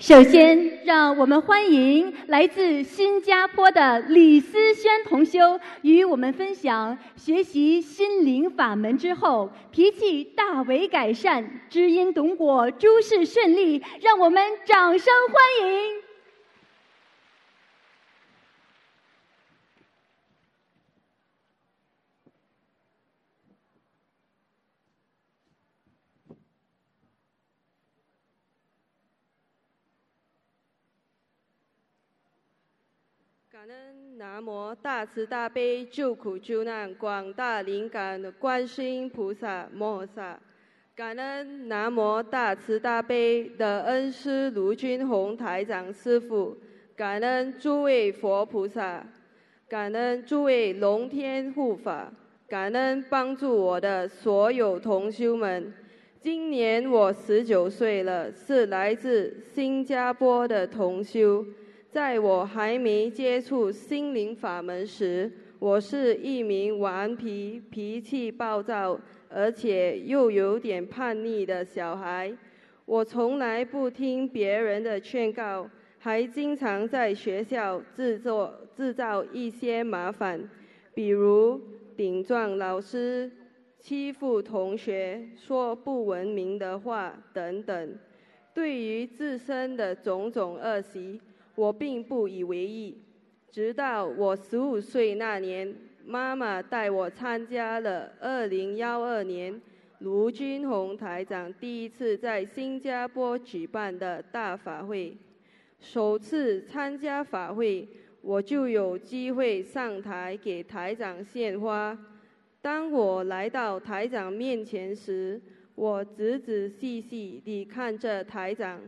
首先，让我们欢迎来自新加坡的李思轩同修与我们分享学习心灵法门之后，脾气大为改善，知因懂果，诸事顺利。让我们掌声欢迎！感恩南无大慈大悲救苦救难广大灵感的观世音菩萨摩诃萨，感恩南无大慈大悲的恩师卢军宏台长师傅，感恩诸位佛菩萨，感恩诸位龙天护法，感恩帮助我的所有同修们。今年我十九岁了，是来自新加坡的同修。在我还没接触心灵法门时，我是一名顽皮、脾气暴躁，而且又有点叛逆的小孩。我从来不听别人的劝告，还经常在学校制作制造一些麻烦，比如顶撞老师、欺负同学、说不文明的话等等。对于自身的种种恶习，我并不以为意，直到我十五岁那年，妈妈带我参加了二零幺二年卢军宏台长第一次在新加坡举办的大法会。首次参加法会，我就有机会上台给台长献花。当我来到台长面前时，我仔仔细细地看着台长。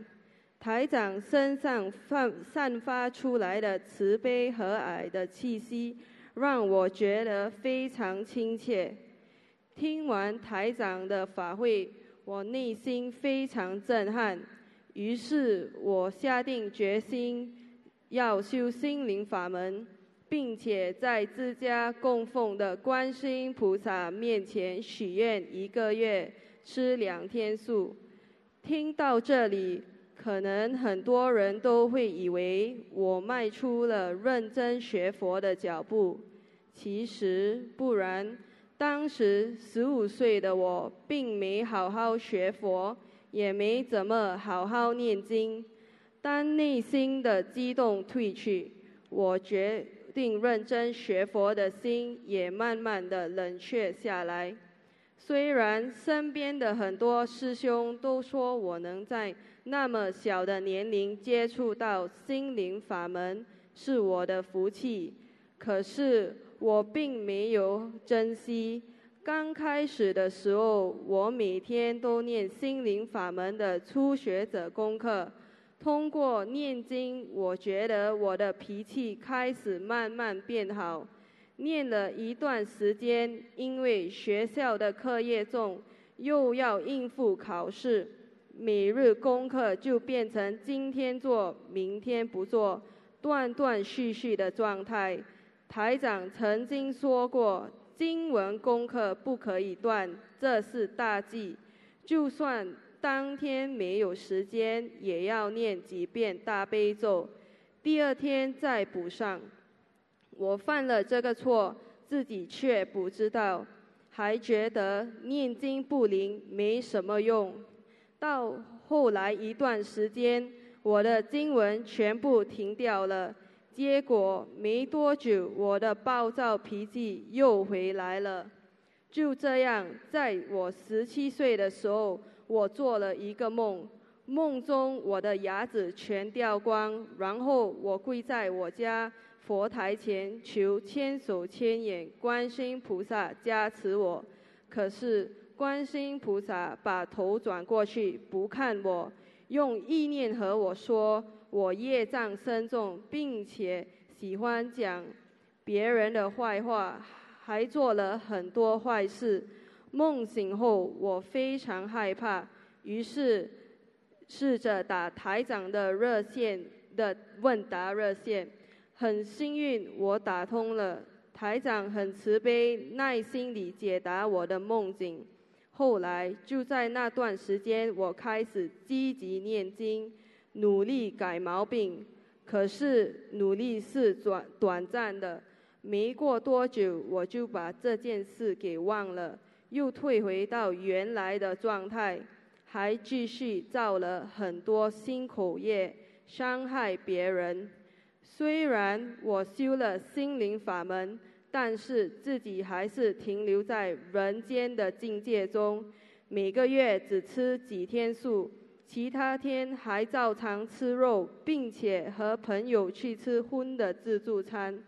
台长身上散散发出来的慈悲和蔼的气息，让我觉得非常亲切。听完台长的法会，我内心非常震撼。于是我下定决心要修心灵法门，并且在自家供奉的观世音菩萨面前许愿一个月吃两天素。听到这里。可能很多人都会以为我迈出了认真学佛的脚步，其实不然。当时十五岁的我，并没好好学佛，也没怎么好好念经。当内心的激动褪去，我决定认真学佛的心也慢慢的冷却下来。虽然身边的很多师兄都说我能在。那么小的年龄接触到心灵法门是我的福气，可是我并没有珍惜。刚开始的时候，我每天都念心灵法门的初学者功课。通过念经，我觉得我的脾气开始慢慢变好。念了一段时间，因为学校的课业重，又要应付考试。每日功课就变成今天做，明天不做，断断续续的状态。台长曾经说过，经文功课不可以断，这是大忌。就算当天没有时间，也要念几遍大悲咒，第二天再补上。我犯了这个错，自己却不知道，还觉得念经不灵，没什么用。到后来一段时间，我的经文全部停掉了。结果没多久，我的暴躁脾气又回来了。就这样，在我十七岁的时候，我做了一个梦，梦中我的牙齿全掉光，然后我跪在我家佛台前求千手千眼观世音菩萨加持我。可是。观世音菩萨把头转过去不看我，用意念和我说：“我业障深重，并且喜欢讲别人的坏话，还做了很多坏事。”梦醒后，我非常害怕，于是试着打台长的热线的问答热线。很幸运，我打通了。台长很慈悲，耐心地解答我的梦境。后来就在那段时间，我开始积极念经，努力改毛病。可是努力是短短暂的，没过多久我就把这件事给忘了，又退回到原来的状态，还继续造了很多新口业，伤害别人。虽然我修了心灵法门，但是自己还是停留在人间的境界中，每个月只吃几天素。其他天还照常吃肉，并且和朋友去吃荤的自助餐。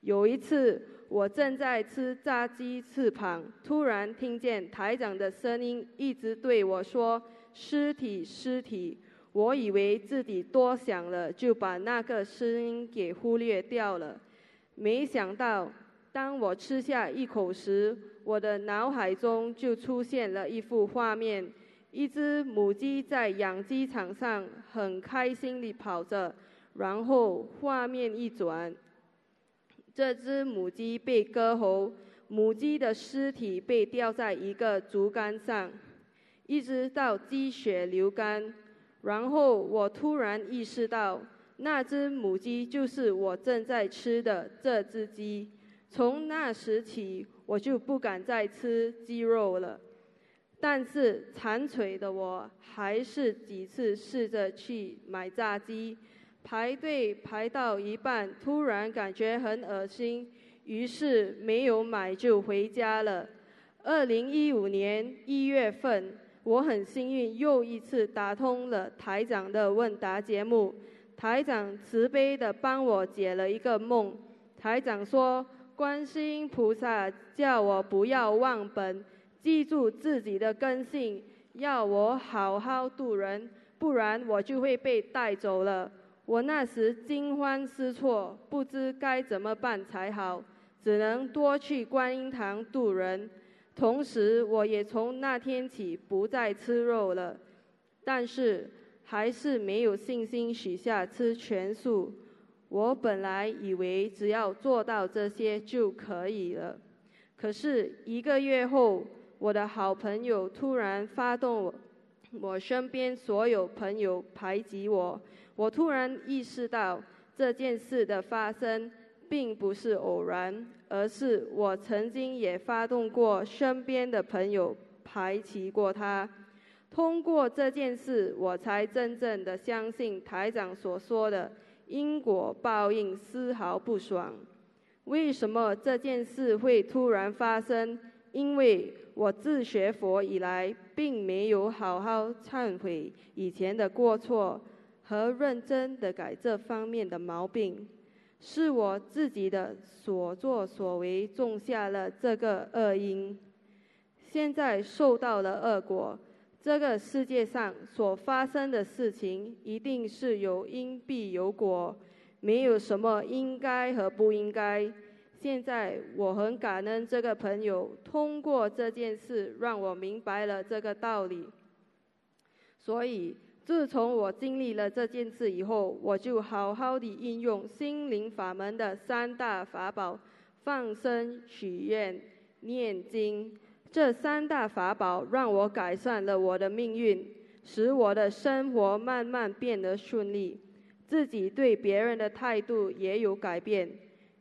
有一次，我正在吃炸鸡翅膀，突然听见台长的声音一直对我说：“尸体，尸体。”我以为自己多想了，就把那个声音给忽略掉了。没想到，当我吃下一口时，我的脑海中就出现了一幅画面。一只母鸡在养鸡场上很开心地跑着，然后画面一转，这只母鸡被割喉，母鸡的尸体被吊在一个竹竿上，一直到鸡血流干。然后我突然意识到，那只母鸡就是我正在吃的这只鸡。从那时起，我就不敢再吃鸡肉了。但是馋嘴的我，还是几次试着去买炸鸡，排队排到一半，突然感觉很恶心，于是没有买就回家了。二零一五年一月份，我很幸运又一次打通了台长的问答节目，台长慈悲的帮我解了一个梦。台长说，观世音菩萨叫我不要忘本。记住自己的根性，要我好好度人，不然我就会被带走了。我那时惊慌失措，不知该怎么办才好，只能多去观音堂度人。同时，我也从那天起不再吃肉了，但是还是没有信心许下吃全素。我本来以为只要做到这些就可以了，可是一个月后。我的好朋友突然发动我，我身边所有朋友排挤我。我突然意识到这件事的发生并不是偶然，而是我曾经也发动过身边的朋友排挤过他。通过这件事，我才真正的相信台长所说的因果报应丝毫不爽。为什么这件事会突然发生？因为我自学佛以来，并没有好好忏悔以前的过错和认真的改这方面的毛病，是我自己的所作所为种下了这个恶因，现在受到了恶果。这个世界上所发生的事情，一定是有因必有果，没有什么应该和不应该。现在我很感恩这个朋友，通过这件事让我明白了这个道理。所以自从我经历了这件事以后，我就好好的运用心灵法门的三大法宝：放生、许愿、念经。这三大法宝让我改善了我的命运，使我的生活慢慢变得顺利，自己对别人的态度也有改变。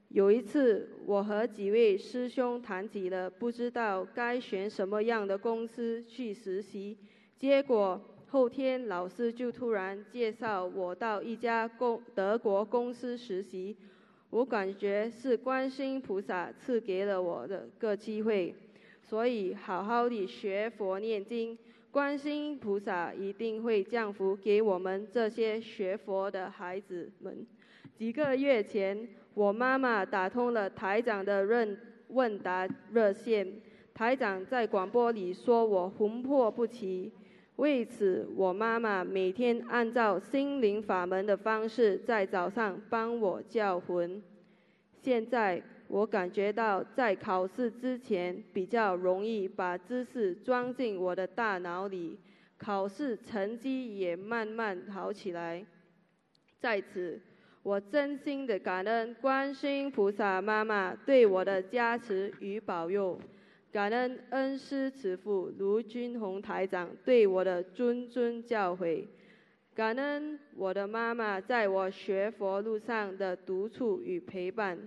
有一次，我和几位师兄谈起了不知道该选什么样的公司去实习，结果后天老师就突然介绍我到一家公德国公司实习，我感觉是观世音菩萨赐给了我的个机会，所以好好的学佛念经，观世音菩萨一定会降福给我们这些学佛的孩子们。几个月前。我妈妈打通了台长的问问答热线，台长在广播里说我魂魄不齐，为此我妈妈每天按照心灵法门的方式在早上帮我叫魂。现在我感觉到在考试之前比较容易把知识装进我的大脑里，考试成绩也慢慢好起来。在此。我真心的感恩观世音菩萨妈妈对我的加持与保佑，感恩恩师慈父卢军宏台长对我的谆谆教诲，感恩我的妈妈在我学佛路上的督促与陪伴，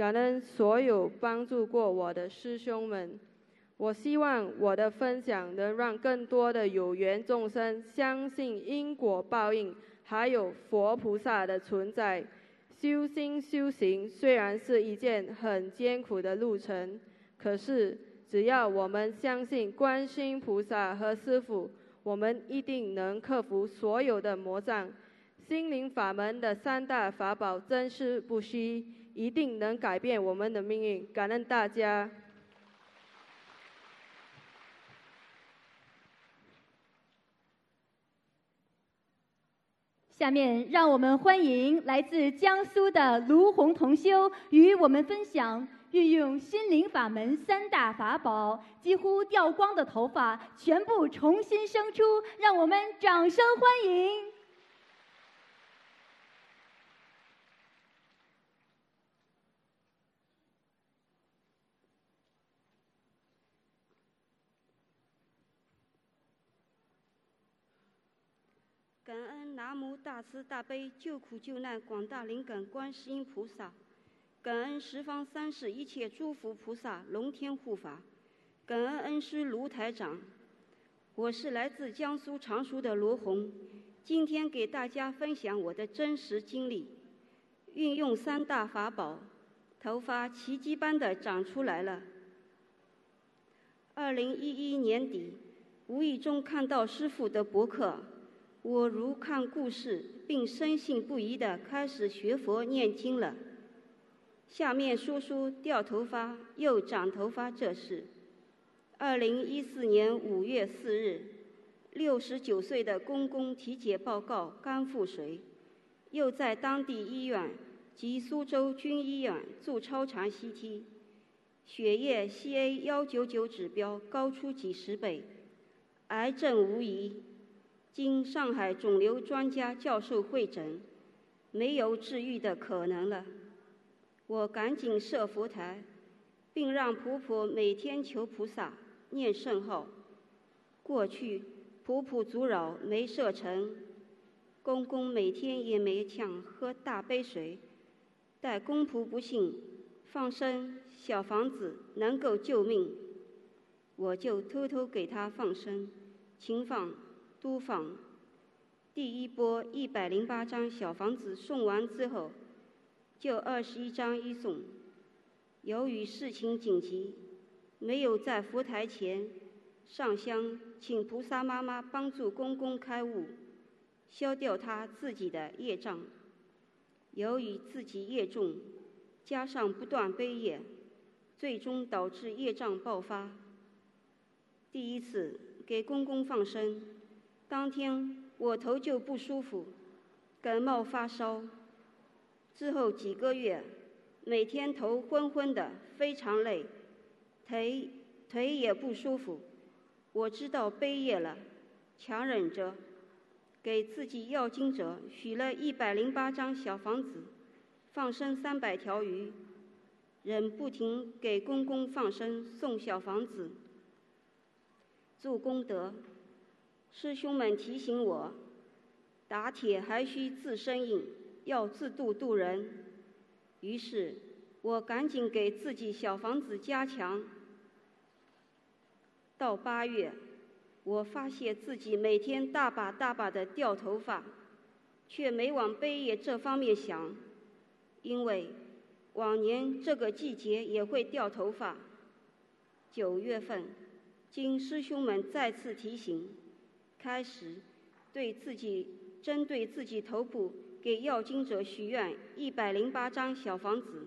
感恩所有帮助过我的师兄们。我希望我的分享能让更多的有缘众生相信因果报应，还有佛菩萨的存在。修心修行虽然是一件很艰苦的路程，可是只要我们相信观世菩萨和师父，我们一定能克服所有的魔障。心灵法门的三大法宝真实不虚，一定能改变我们的命运。感恩大家。下面让我们欢迎来自江苏的卢红同修与我们分享运用心灵法门三大法宝，几乎掉光的头发全部重新生出，让我们掌声欢迎。感恩南无大慈大悲救苦救难广大灵感观世音菩萨，感恩十方三世一切诸佛菩萨龙天护法，感恩恩师卢台长。我是来自江苏常熟的罗红，今天给大家分享我的真实经历。运用三大法宝，头发奇迹般的长出来了。二零一一年底，无意中看到师傅的博客。我如看故事，并深信不疑地开始学佛念经了。下面说说掉头发又长头发这事。二零一四年五月四日，六十九岁的公公体检报告肝腹水，又在当地医院及苏州军医院做超长 CT，血液 CA 幺九九指标高出几十倍，癌症无疑。经上海肿瘤专家教授会诊，没有治愈的可能了。我赶紧设佛台，并让婆婆每天求菩萨念圣号。过去婆婆阻扰没设成，公公每天也没抢喝大杯水。待公婆不信，放生小房子能够救命，我就偷偷给他放生，轻放。都放，第一波一百零八张小房子送完之后，就二十一张一送。由于事情紧急，没有在佛台前上香，请菩萨妈妈帮助公公开悟，消掉他自己的业障。由于自己业重，加上不断背业，最终导致业障爆发。第一次给公公放生。当天我头就不舒服，感冒发烧。之后几个月，每天头昏昏的，非常累，腿腿也不舒服。我知道背业了，强忍着，给自己要经者许了一百零八张小房子，放生三百条鱼，仍不停给公公放生送小房子，做功德。师兄们提醒我，打铁还需自身硬，要自度度人。于是，我赶紧给自己小房子加强。到八月，我发现自己每天大把大把的掉头发，却没往悲业这方面想，因为往年这个季节也会掉头发。九月份，经师兄们再次提醒。开始对自己针对自己头部给要经者许愿一百零八张小房子，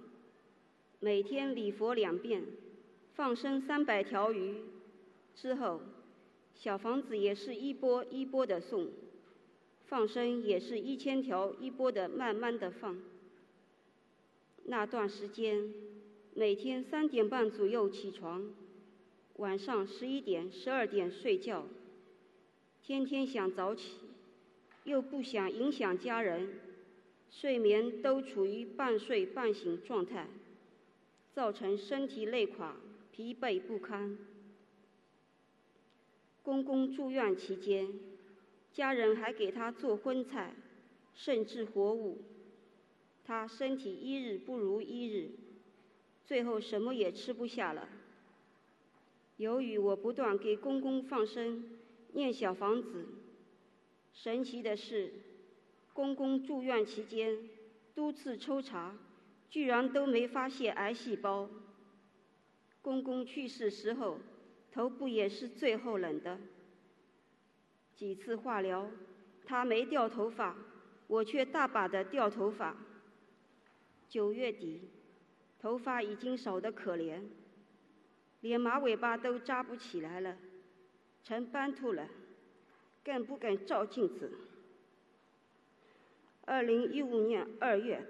每天礼佛两遍，放生三百条鱼。之后，小房子也是一波一波的送，放生也是一千条一波的慢慢的放。那段时间，每天三点半左右起床，晚上十一点、十二点睡觉。天天想早起，又不想影响家人，睡眠都处于半睡半醒状态，造成身体累垮、疲惫不堪。公公住院期间，家人还给他做荤菜，甚至活物。他身体一日不如一日，最后什么也吃不下了。由于我不断给公公放生、念小房子，神奇的是，公公住院期间多次抽查，居然都没发现癌细胞。公公去世时候，头部也是最后冷的。几次化疗，他没掉头发，我却大把的掉头发。九月底，头发已经少得可怜，连马尾巴都扎不起来了，成斑秃了，更不敢照镜子。二零一五年二月，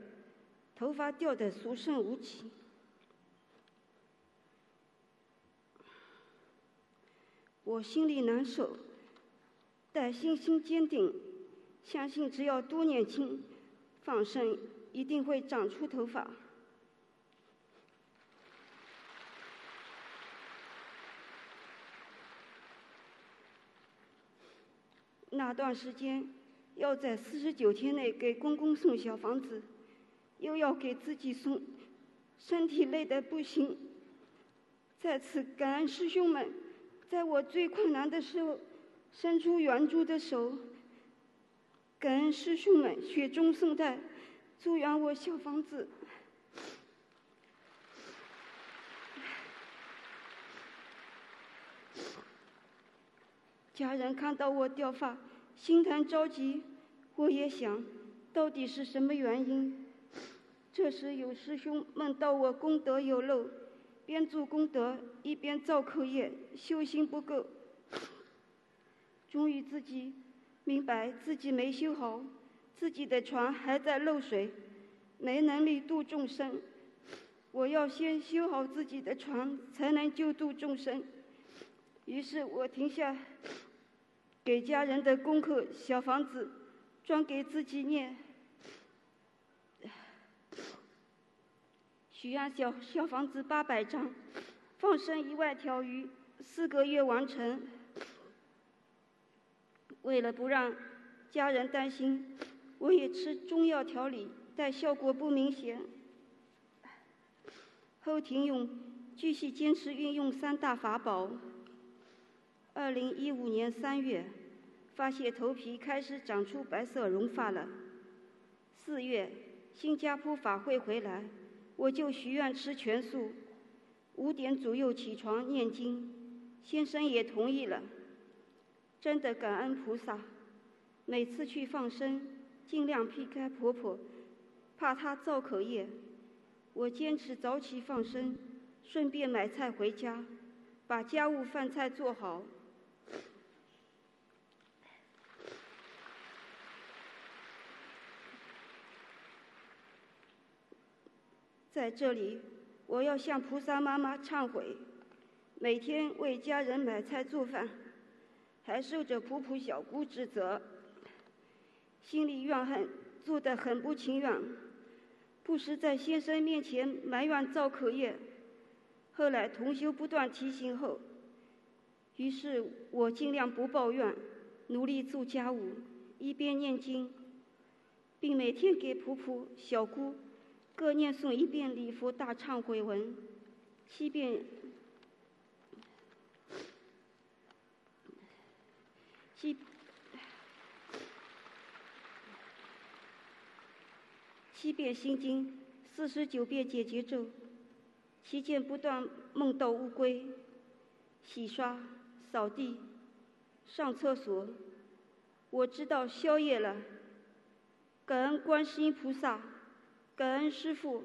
头发掉得所剩无几，我心里难受，但信心坚定，相信只要多年轻，放生。一定会长出头发。那段时间，要在四十九天内给公公送小房子，又要给自己送，身体累得不行。再次感恩师兄们，在我最困难的时候，伸出援助的手。感恩师兄们雪中送炭。祝愿我小房子。家人看到我掉发，心疼着急。我也想，到底是什么原因？这时有师兄梦到我功德有漏，边做功德一边造口业，修心不够。终于自己明白自己没修好。自己的船还在漏水，没能力渡众生。我要先修好自己的船，才能救度众生。于是我停下给家人的功课，小房子专给自己念，许愿小小房子八百张，放生一万条鱼，四个月完成。为了不让家人担心。我也吃中药调理，但效果不明显。后停用，继续坚持运用三大法宝。二零一五年三月，发现头皮开始长出白色绒发了。四月，新加坡法会回来，我就许愿吃全素，五点左右起床念经，先生也同意了。真的感恩菩萨，每次去放生。尽量避开婆婆，怕她造口业。我坚持早起放生，顺便买菜回家，把家务饭菜做好。在这里，我要向菩萨妈妈忏悔：每天为家人买菜做饭，还受着婆婆小姑指责。心里怨恨，做得很不情愿，不时在先生面前埋怨造口业。后来同修不断提醒后，于是我尽量不抱怨，努力做家务，一边念经，并每天给婆婆、小姑各念诵一遍礼佛大忏悔文，七遍，七。七遍心经，四十九遍解结咒，期间不断梦到乌龟，洗刷、扫地、上厕所，我知道宵夜了。感恩观世音菩萨，感恩师父。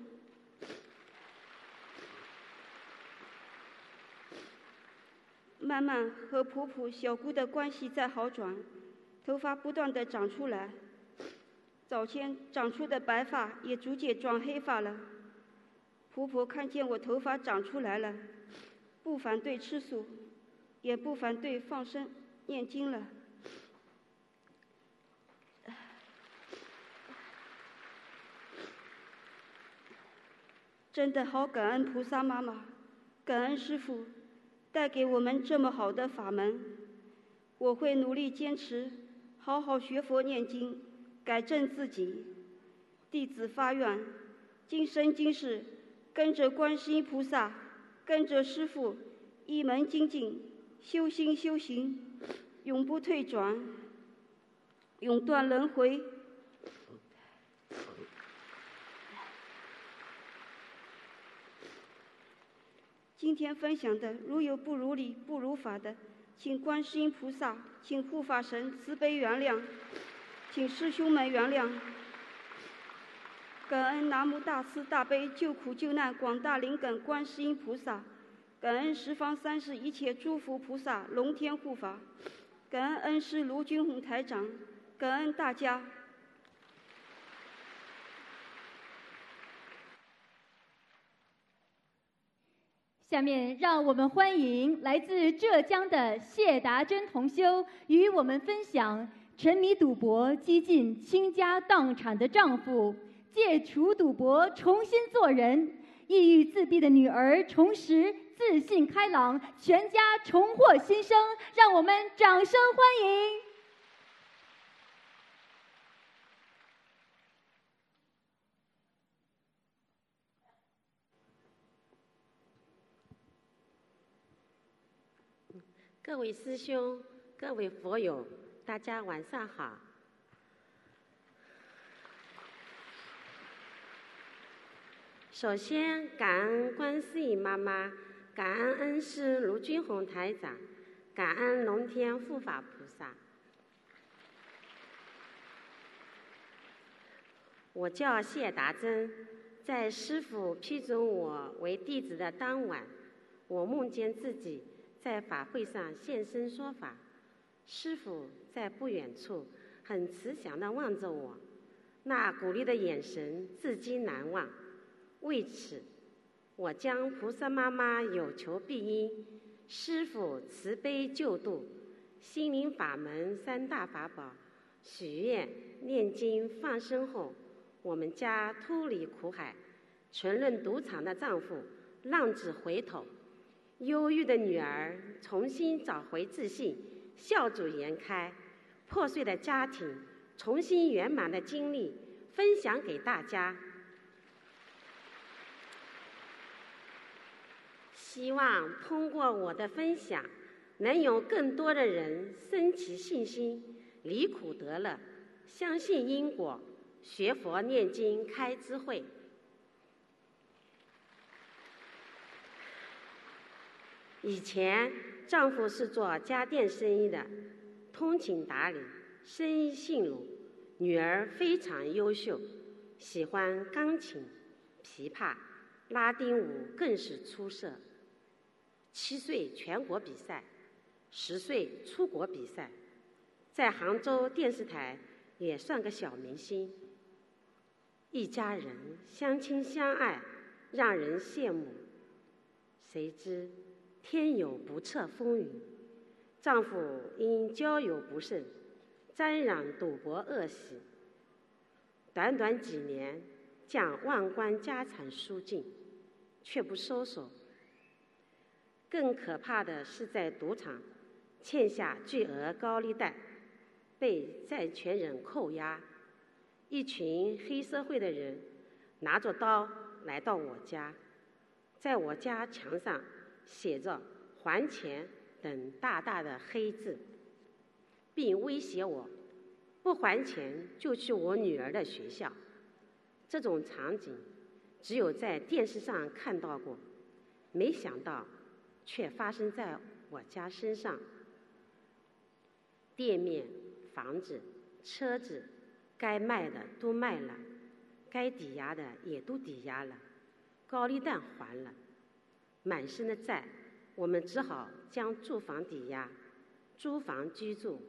慢慢和婆婆、小姑的关系在好转，头发不断的长出来。早先长出的白发也逐渐转黑发了。婆婆看见我头发长出来了，不反对吃素，也不反对放生念经了。真的好感恩菩萨妈妈，感恩师父，带给我们这么好的法门。我会努力坚持，好好学佛念经，改正自己。弟子发愿，今生今世跟着观世音菩萨，跟着师父一门精进，修心修行，永不退转，永断轮回。今天分享的，如有不如理、不如法的，请观世音菩萨，请护法神慈悲原谅，请师兄们原谅。感恩南无大慈大悲救苦救难广大灵感观世音菩萨，感恩十方三世一切诸佛菩萨龙天护法，感恩恩师卢军宏台长，感恩大家。下面让我们欢迎来自浙江的谢达珍同修与我们分享沉迷赌博、几近倾家荡产的丈夫戒除赌博、重新做人；抑郁自闭的女儿重拾自信开朗，全家重获新生。让我们掌声欢迎！各位师兄、各位佛友，大家晚上好。首先，感恩观世音妈妈，感恩恩师卢军宏台长，感恩龙天护法菩萨。我叫谢达珍，在师傅批准我为弟子的当晚，我梦见自己。在法会上现身说法，师傅在不远处很慈祥地望着我，那鼓励的眼神至今难忘。为此，我将菩萨妈妈有求必应、师傅慈悲救度、心灵法门三大法宝许愿、念经、放生后，我们家脱离苦海，纯论赌场的丈夫浪子回头。忧郁的女儿重新找回自信，笑逐颜开；破碎的家庭重新圆满的经历，分享给大家。希望通过我的分享，能有更多的人升起信心，离苦得乐，相信因果，学佛念经开智慧。以前丈夫是做家电生意的，通情达理，生意兴隆。女儿非常优秀，喜欢钢琴、琵琶、拉丁舞，更是出色。七岁全国比赛，十岁出国比赛，在杭州电视台也算个小明星。一家人相亲相爱，让人羡慕。谁知？天有不测风云，丈夫因交友不慎，沾染赌博恶习，短短几年将万贯家产输尽，却不收手。更可怕的是，在赌场欠下巨额高利贷，被债权人扣押，一群黑社会的人拿着刀来到我家，在我家墙上。写着“还钱”等大大的黑字，并威胁我，不还钱就去我女儿的学校。这种场景只有在电视上看到过，没想到却发生在我家身上。店面、房子、车子，该卖的都卖了，该抵押的也都抵押了，高利贷还了。满身的债，我们只好将住房抵押，租房居住。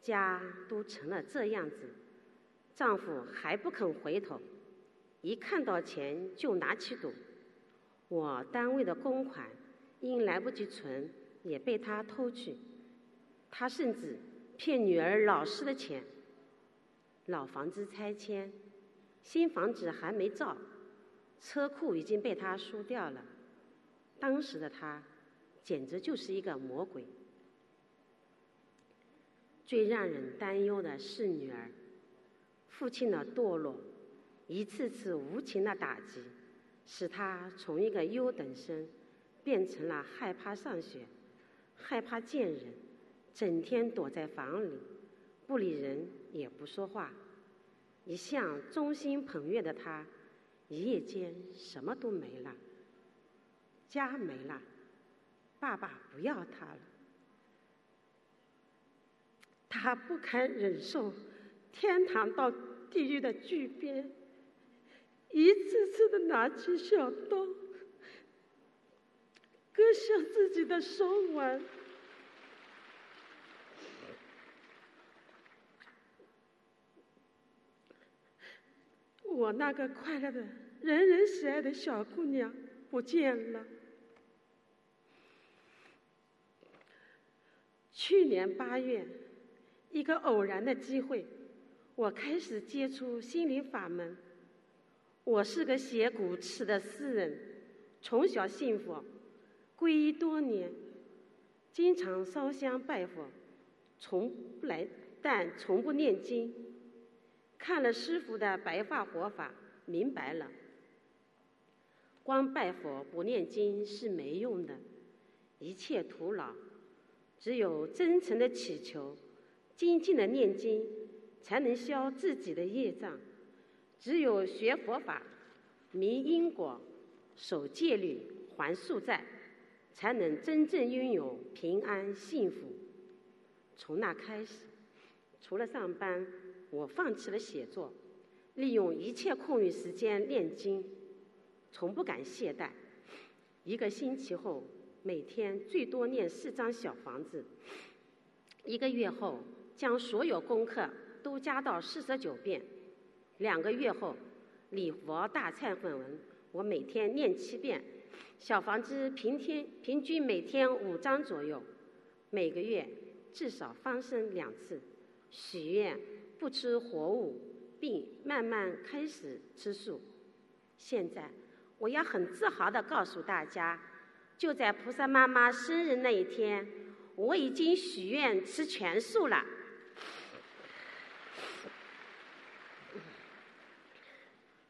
家都成了这样子，丈夫还不肯回头，一看到钱就拿起赌。我单位的公款因来不及存，也被他偷去。他甚至骗女儿老师的钱。老房子拆迁，新房子还没造。车库已经被他输掉了。当时的他，简直就是一个魔鬼。最让人担忧的是女儿，父亲的堕落，一次次无情的打击，使他从一个优等生变成了害怕上学、害怕见人，整天躲在房里，不理人也不说话。一向忠心捧月的他，一夜间什么都没了，家没了，爸爸不要他了。他不堪忍受天堂到地狱的巨变，一次次的拿起小刀，割下自己的手腕。我那个快乐的、人人喜爱的小姑娘不见了。去年八月，一个偶然的机会，我开始接触心灵法门。我是个写古词的诗人，从小信佛，皈依多年，经常烧香拜佛，从不来，但从不念经。看了师傅的白发活法，明白了，光拜佛不念经是没用的，一切徒劳。只有真诚的祈求，精进的念经，才能消自己的业障。只有学佛法，明因果，守戒律，还宿债，才能真正拥有平安幸福。从那开始，除了上班。我放弃了写作，利用一切空余时间念经，从不敢懈怠。一个星期后，每天最多念四张小房子；一个月后，将所有功课都加到四十九遍；两个月后，礼佛大忏悔文我每天念七遍，小房子平天平均每天五张左右，每个月至少放生两次，许愿。不吃活物，并慢慢开始吃素。现在，我要很自豪地告诉大家，就在菩萨妈妈生日那一天，我已经许愿吃全素了。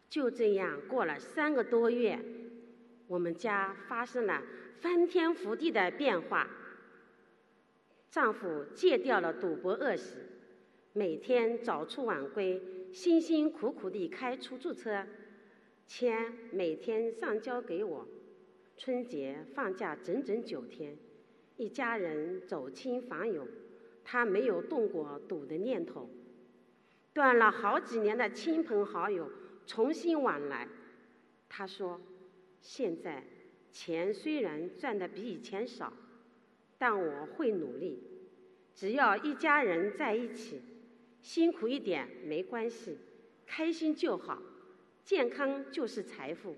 就这样过了三个多月，我们家发生了翻天覆地的变化。丈夫戒掉了赌博恶习。每天早出晚归，辛辛苦苦地开出租车，钱每天上交给我。春节放假整整九天，一家人走亲访友，他没有动过赌的念头。断了好几年的亲朋好友重新往来，他说：“现在钱虽然赚的比以前少，但我会努力，只要一家人在一起。”辛苦一点没关系，开心就好，健康就是财富。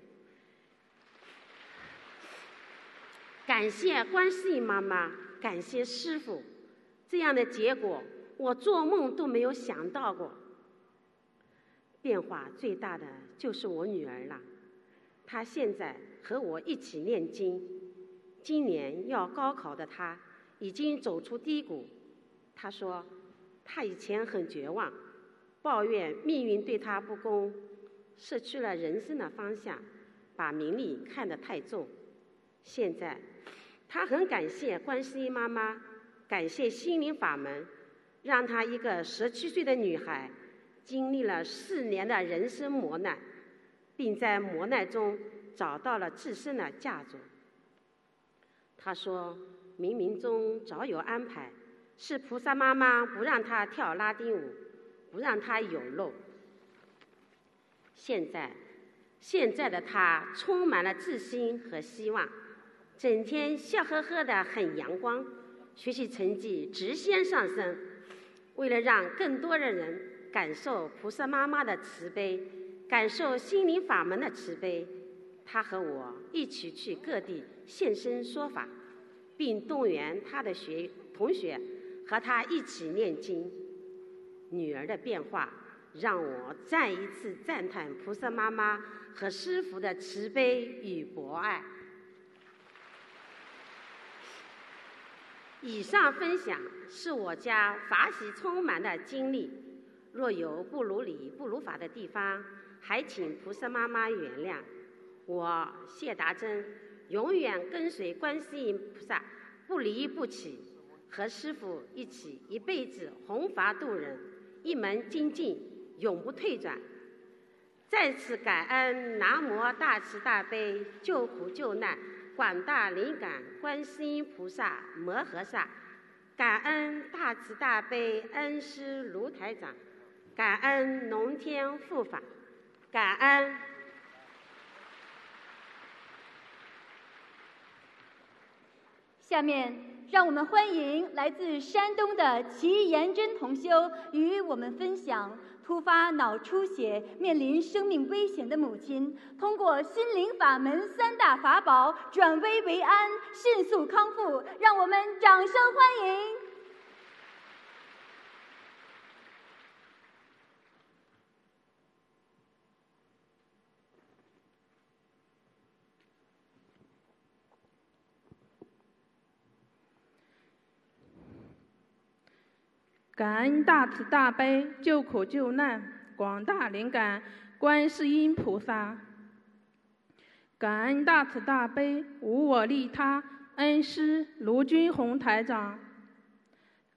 感谢观世音妈妈，感谢师傅，这样的结果我做梦都没有想到过。变化最大的就是我女儿了，她现在和我一起念经。今年要高考的她已经走出低谷，她说。他以前很绝望，抱怨命运对他不公，失去了人生的方向，把名利看得太重。现在，他很感谢观世音妈妈，感谢心灵法门，让他一个十七岁的女孩，经历了四年的人生磨难，并在磨难中找到了自身的价值。他说：“冥冥中早有安排。”是菩萨妈妈不让他跳拉丁舞，不让他有肉。现在，现在的他充满了自信和希望，整天笑呵呵的，很阳光，学习成绩直线上升。为了让更多的人感受菩萨妈妈的慈悲，感受心灵法门的慈悲，他和我一起去各地现身说法，并动员他的学同学。和他一起念经，女儿的变化让我再一次赞叹菩萨妈妈和师父的慈悲与博爱。以上分享是我家法喜充满的经历，若有不如理、不如法的地方，还请菩萨妈妈原谅。我谢达珍永远跟随观世音菩萨不离不弃，和师父一起一辈子弘法度人，一门精进，永不退转。再次感恩南无大慈大悲救苦救难广大灵感观世音菩萨摩诃萨，感恩大慈大悲恩师卢台长，感恩龙天护法，感恩。下面，让我们欢迎来自山东的齐延珍同修与我们分享。突发脑出血，面临生命危险的母亲，通过心灵法门三大法宝转危为安，迅速康复，让我们掌声欢迎！感恩大慈大悲救苦救难广大灵感观世音菩萨，感恩大慈大悲无我利他恩师卢军宏台长，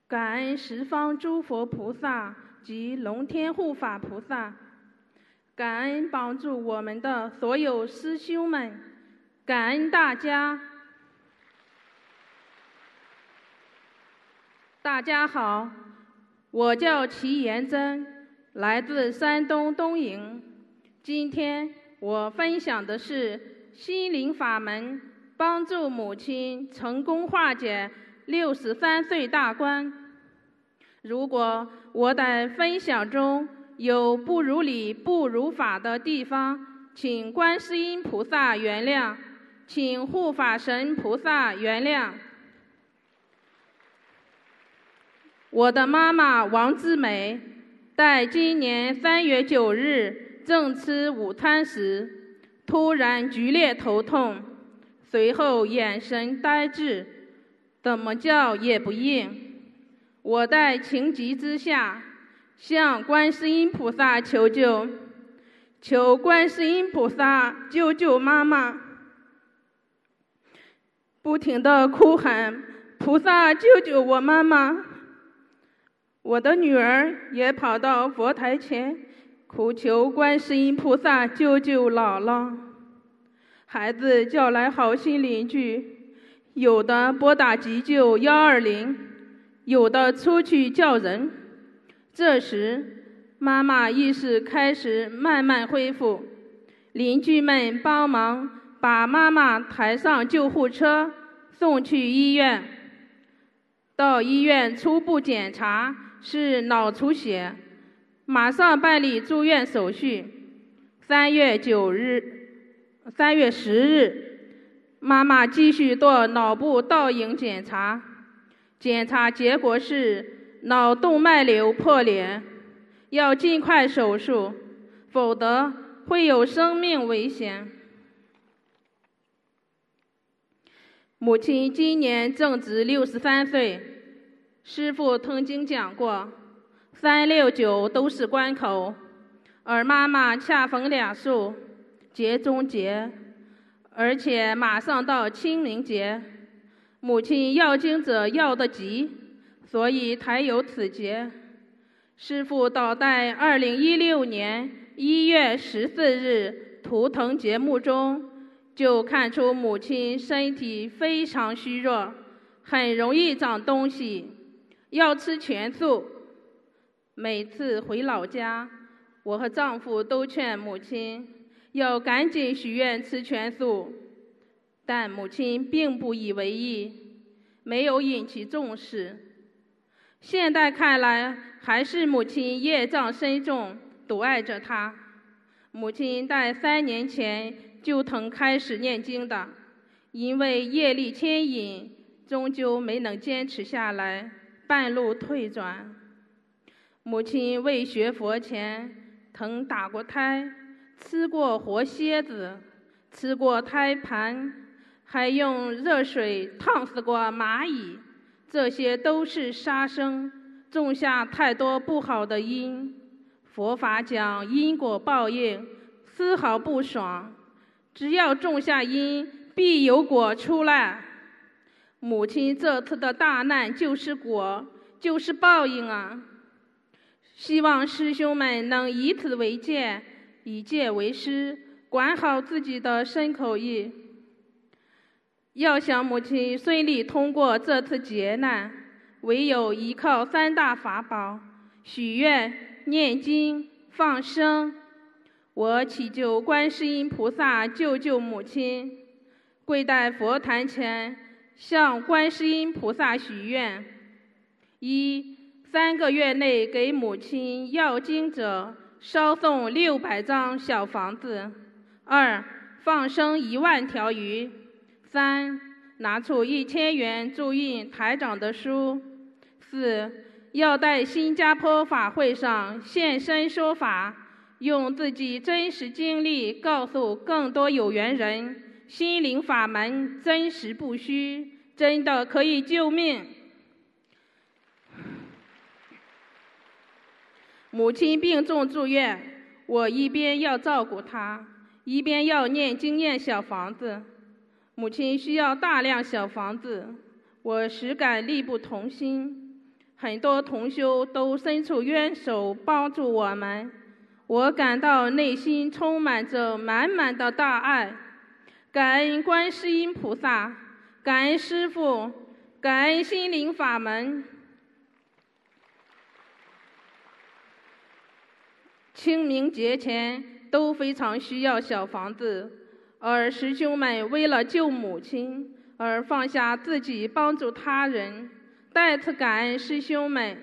感恩十方诸佛菩萨及龙天护法菩萨，感恩帮助我们的所有师兄们，感恩大家。大家好。我叫齐延珍，来自山东东营。今天我分享的是心灵法门，帮助母亲成功化解六十三岁大关。如果我在分享中有不如理、不如法的地方，请观世音菩萨原谅，请护法神菩萨原谅。我的妈妈王志美，在今年三月九日正吃午餐时，突然剧烈头痛，随后眼神呆滞，怎么叫也不应。我在情急之下，向观世音菩萨求救，求观世音菩萨救救妈妈，不停的哭喊：“菩萨救救我妈妈！”我的女儿也跑到佛台前，苦求观世音菩萨救救姥姥。孩子叫来好心邻居，有的拨打急救幺二零，有的出去叫人。这时，妈妈意识开始慢慢恢复，邻居们帮忙把妈妈抬上救护车，送去医院。到医院初步检查。是脑出血，马上办理住院手续。三月九日、三月十日，妈妈继续做脑部倒影检查，检查结果是脑动脉瘤破裂，要尽快手术，否则会有生命危险。母亲今年正值六十三岁。师傅曾经讲过，三六九都是关口，而妈妈恰逢两数，节中节，而且马上到清明节，母亲要经者要得急，所以才有此节。师傅早在二零一六年一月十四日图腾节目中，就看出母亲身体非常虚弱，很容易长东西。要吃全素。每次回老家，我和丈夫都劝母亲要赶紧许愿吃全素，但母亲并不以为意，没有引起重视。现在看来，还是母亲业障深重，阻碍着她。母亲在三年前就曾开始念经的，因为业力牵引，终究没能坚持下来。半路退转，母亲未学佛前曾打过胎，吃过活蝎子，吃过胎盘，还用热水烫死过蚂蚁，这些都是杀生，种下太多不好的因。佛法讲因果报应，丝毫不爽。只要种下因，必有果出来。母亲这次的大难就是果，就是报应啊！希望师兄们能以此为戒，以戒为师，管好自己的身口意。要想母亲顺利通过这次劫难，唯有依靠三大法宝：许愿、念经、放生。我祈求观世音菩萨救救母亲，跪在佛坛前，向观世音菩萨许愿：一、三个月内给母亲要经者烧送六百张小房子；二、放生一万条鱼；三、拿出一千元助印台长的书；四、要在新加坡法会上现身说法。用自己真实经历告诉更多有缘人，心灵法门真实不虚，真的可以救命。母亲病重住院，我一边要照顾她，一边要念经念小房子。母亲需要大量小房子，我实感力不从心。很多同修都伸出援手帮助我们。我感到内心充满着满满的大爱，感恩观世音菩萨，感恩师父，感恩心灵法门。清明节前都非常需要小房子，而师兄们为了救母亲而放下自己帮助他人，再次感恩师兄们，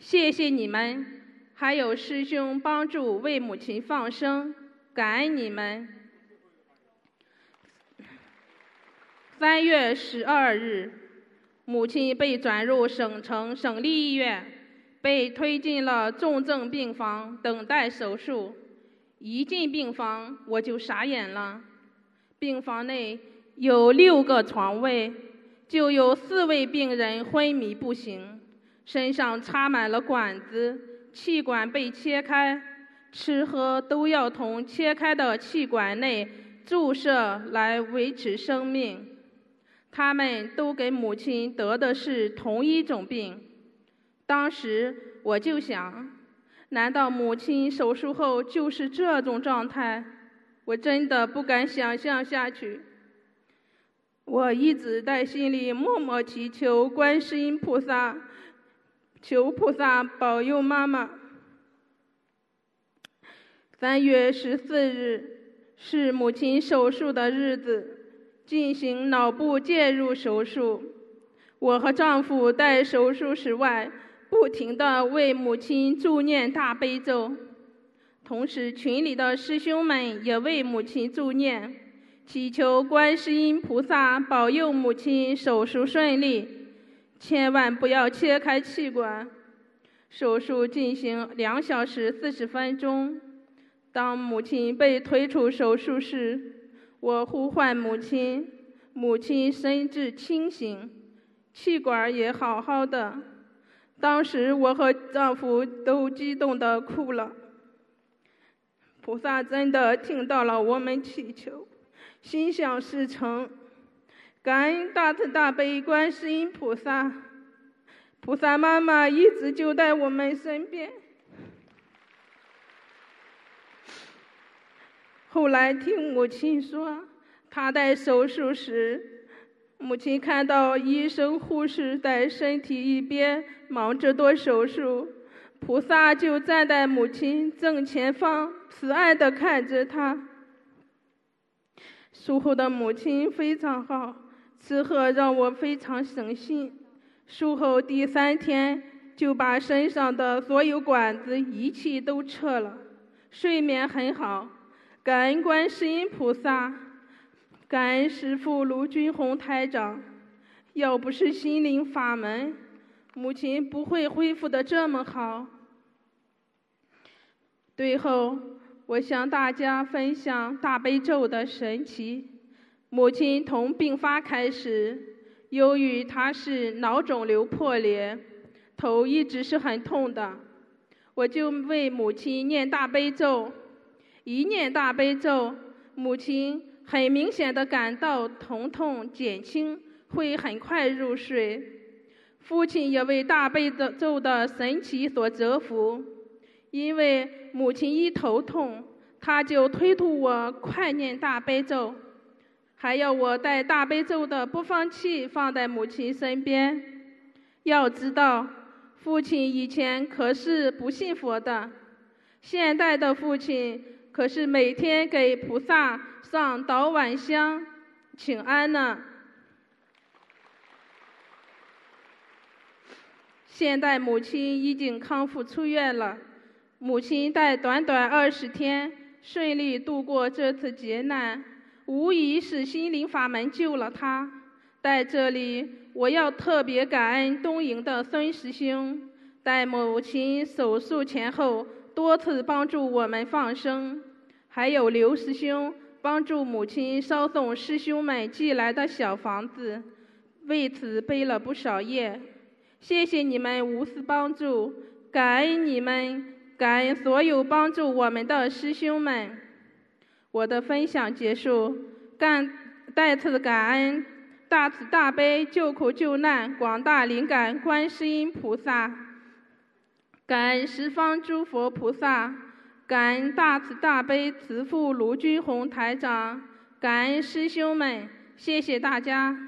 谢谢你们。还有师兄帮助为母亲放生，感恩你们。三月十二日，母亲被转入省城省立医院，被推进了重症病房等待手术。一进病房我就傻眼了，病房内有六个床位，就有四位病人昏迷不醒，身上插满了管子。气管被切开，吃喝都要从切开的气管内注射来维持生命。他们都跟母亲得的是同一种病。当时我就想，难道母亲手术后就是这种状态？我真的不敢想象下去。我一直在心里默默祈求观世音菩萨。求菩萨保佑妈妈。三月十四日是母亲手术的日子，进行脑部介入手术。我和丈夫在手术室外不停地为母亲助念大悲咒，同时群里的师兄们也为母亲助念，祈求观世音菩萨保佑母亲手术顺利。千万不要切开气管。手术进行两小时四十分钟。当母亲被推出手术室，我呼唤母亲，母亲神志清醒，气管也好好的。当时我和丈夫都激动的哭了。菩萨真的听到了我们祈求，心想事成。感恩大慈大悲观世音菩萨，菩萨妈妈一直就在我们身边。后来听母亲说，她在手术时，母亲看到医生护士在身体一边忙着做手术，菩萨就站在母亲正前方，慈爱的看着她。术后的母亲非常好。吃喝让我非常省心。术后第三天就把身上的所有管子、仪器都撤了，睡眠很好。感恩观世音菩萨，感恩师父卢军宏台长。要不是心灵法门，母亲不会恢复的这么好。最后，我向大家分享大悲咒的神奇。母亲从病发开始，由于她是脑肿瘤破裂，头一直是很痛的，我就为母亲念大悲咒。一念大悲咒，母亲很明显的感到疼痛减轻，会很快入睡。父亲也为大悲咒的神奇所折服，因为母亲一头痛，他就推脱我快念大悲咒，还要我带大悲咒的播放器放在母亲身边。要知道，父亲以前可是不信佛的，现代的父亲。可是每天给菩萨上早晚香，请安呢。现在母亲已经康复出院了，母亲在短短二十天顺利度过这次劫难，无疑是心灵法门救了她。在这里，我要特别感恩东营的孙师兄，在母亲手术前后多次帮助我们放生。还有刘师兄帮助母亲捎送师兄们寄来的小房子，为此背了不少业。谢谢你们无私帮助，感恩你们，感恩所有帮助我们的师兄们。我的分享结束，感再次感恩大慈大悲救苦救难广大灵感观世音菩萨，感恩十方诸佛菩萨。感恩大慈大悲慈父卢军宏台长，感恩师兄们，谢谢大家。